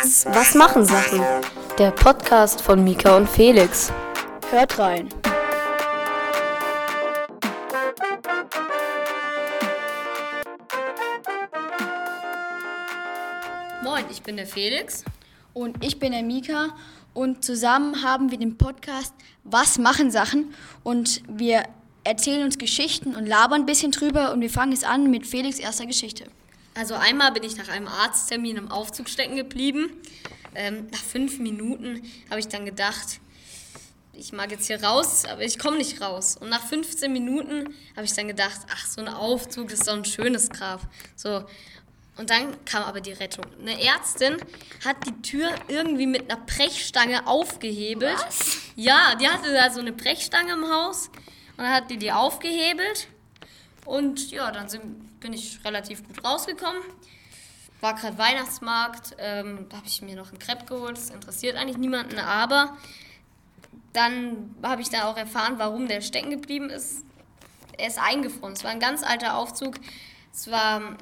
Was machen Sachen? Der Podcast von Mika und Felix. Hört rein. Moin, ich bin der Felix. Und ich bin der Mika. Und zusammen haben wir den Podcast Was machen Sachen? Und wir erzählen uns Geschichten und labern ein bisschen drüber. Und wir fangen jetzt an mit Felix erster Geschichte. Also einmal bin ich nach einem Arzttermin im Aufzug stecken geblieben. Ähm, nach fünf Minuten habe ich dann gedacht, ich mag jetzt hier raus, aber ich komme nicht raus. Und nach 15 Minuten habe ich dann gedacht, ach, so ein Aufzug ist so ein schönes Grab. So. Und dann kam aber die Rettung. Eine Ärztin hat die Tür irgendwie mit einer Brechstange aufgehebelt. Was? Ja, die hatte da so eine Brechstange im Haus und dann hat die die aufgehebelt. Und ja, dann sind, bin ich relativ gut rausgekommen. War gerade Weihnachtsmarkt, ähm, da habe ich mir noch ein Crepe geholt, das interessiert eigentlich niemanden, aber dann habe ich dann auch erfahren, warum der stecken geblieben ist. Er ist eingefroren. Es war ein ganz alter Aufzug. Es war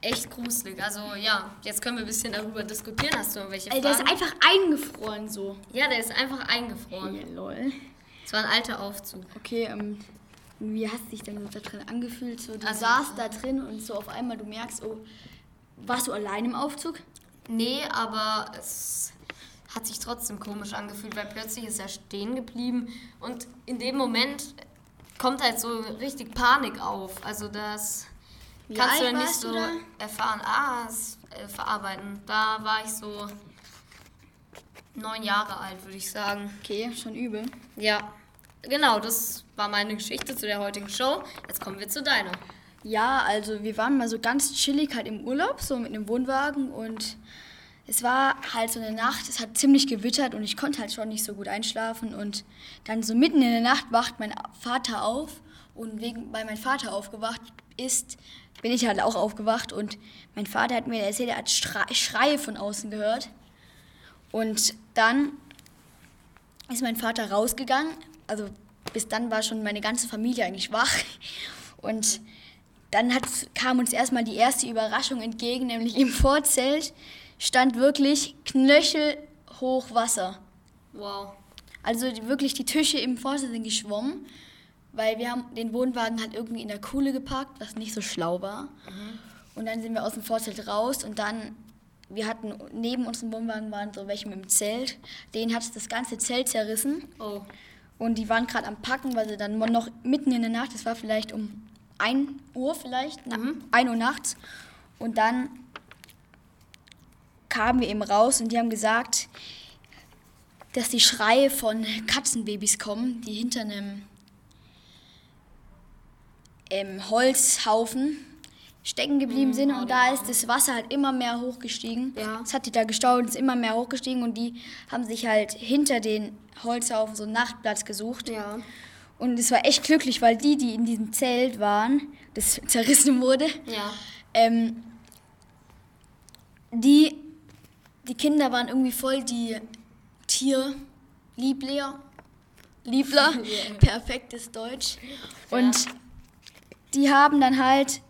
echt gruselig. Also ja, jetzt können wir ein bisschen darüber diskutieren. Hast du irgendwelche Ey, Fragen? der ist einfach eingefroren so. ja, der ist einfach eingefroren. Hey, lol. Es war ein alter Aufzug. Okay, ähm, wie hast du dich denn da drin angefühlt? So, du Also- saßt da drin und so auf einmal du merkst, oh, warst du allein im Aufzug? Nee, aber es hat sich trotzdem komisch angefühlt, weil plötzlich ist er stehen geblieben und in dem Moment kommt halt so richtig Panik auf. Also das Wie kannst du ja nicht so erfahren. Ah, das äh, verarbeiten. Da war ich so neun Jahre alt, würde ich sagen. Okay, schon übel. Ja, genau, das war meine Geschichte zu der heutigen Show. Jetzt kommen wir zu deiner. Ja, also wir waren mal so ganz chillig halt im Urlaub, so mit einem Wohnwagen und es war halt so eine Nacht, es hat ziemlich gewittert und ich konnte halt schon nicht so gut einschlafen und dann so mitten in der Nacht wacht mein Vater auf und wegen, weil mein Vater aufgewacht ist, bin ich halt auch aufgewacht und mein Vater hat mir erzählt, er hat Schrei- Schreie von außen gehört und dann ist mein Vater rausgegangen. Also bis dann war schon meine ganze Familie eigentlich wach. Und dann kam uns erstmal die erste Überraschung entgegen, nämlich im Vorzelt stand wirklich knöchelhoch Wasser. Wow. Also wirklich die Tische im Vorzelt sind geschwommen, weil wir haben den Wohnwagen halt irgendwie in der Kuhle geparkt, was nicht so schlau war. Und dann sind wir aus dem Vorzelt raus und dann, wir hatten neben unserem Wohnwagen waren so welche mit dem Zelt. Den hat das ganze Zelt zerrissen. Oh. Und die waren gerade am Packen, weil sie dann noch mitten in der Nacht, das war vielleicht um 1 Uhr vielleicht, na, 1 Uhr nachts. Und dann kamen wir eben raus und die haben gesagt, dass die Schreie von Katzenbabys kommen, die hinter einem ähm, Holzhaufen stecken geblieben sind und da ist das Wasser halt immer mehr hochgestiegen. Ja. Es hat die da gestaut und ist immer mehr hochgestiegen und die haben sich halt hinter den Holzhaufen so einen Nachtplatz gesucht. Ja. Und es war echt glücklich, weil die, die in diesem Zelt waren, das zerrissen wurde, Ja. ähm, die, die Kinder waren irgendwie voll die Tierliebler. Liebler, perfektes Deutsch. Und die haben dann halt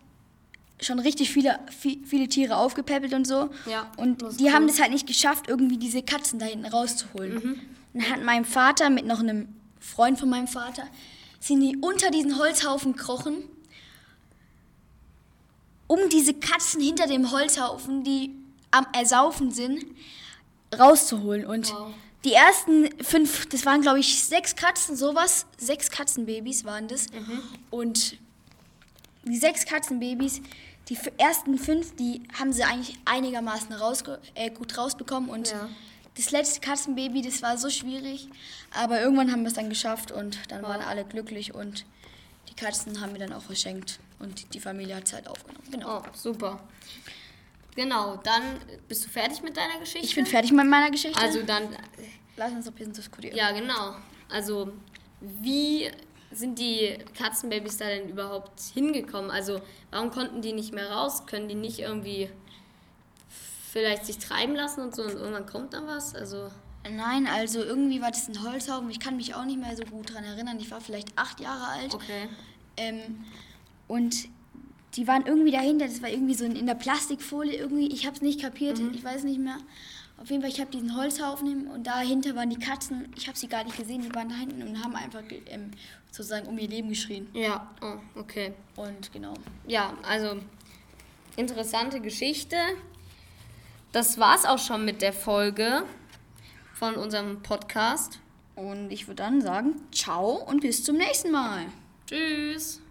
schon richtig viele, vi- viele Tiere aufgepäppelt und so. Ja, Und die cool. haben das halt nicht geschafft, irgendwie diese Katzen da hinten rauszuholen. Und dann hat mein Vater mit noch einem Freund von meinem Vater, sind die unter diesen Holzhaufen gekrochen, um diese Katzen hinter dem Holzhaufen, die am Ersaufen sind, rauszuholen. Und Wow. die ersten fünf, das waren glaube ich sechs Katzen, sowas, sechs Katzenbabys waren das. Und die sechs Katzenbabys, die ersten fünf, die haben sie eigentlich einigermaßen rausge äh, gut rausbekommen. Und Ja. das letzte Katzenbaby, das war so schwierig. Aber irgendwann haben wir es dann geschafft und dann waren alle glücklich und die Katzen haben wir dann auch verschenkt. Und die Familie hat es halt aufgenommen. Genau. Oh, super. Genau, dann bist du fertig mit deiner Geschichte? Ich bin fertig mit meiner Geschichte. Also dann, lass uns ein bisschen diskutieren. ja genau. Also wie sind die Katzenbabys da denn überhaupt hingekommen? Also warum konnten die nicht mehr raus? Können die nicht irgendwie vielleicht sich treiben lassen und so und irgendwann kommt dann was? Also Nein, also irgendwie war das ein Holzhaufen. Ich kann mich auch nicht mehr so gut dran erinnern. Ich war vielleicht acht Jahre alt. okay. Ähm, und die waren irgendwie dahinter. Das war irgendwie so in, in der Plastikfolie irgendwie. Ich habe es nicht kapiert. Ich weiß nicht mehr. Auf jeden Fall, ich habe diesen Holzhaufen und dahinter waren die Katzen. Ich habe sie gar nicht gesehen, die waren da hinten und haben einfach ähm, sozusagen um ihr Leben geschrien. Ja, oh, okay. Und genau. Ja, also interessante Geschichte. Das war's auch schon mit der Folge von unserem Podcast. Und ich würde dann sagen, ciao und bis zum nächsten Mal. Tschüss.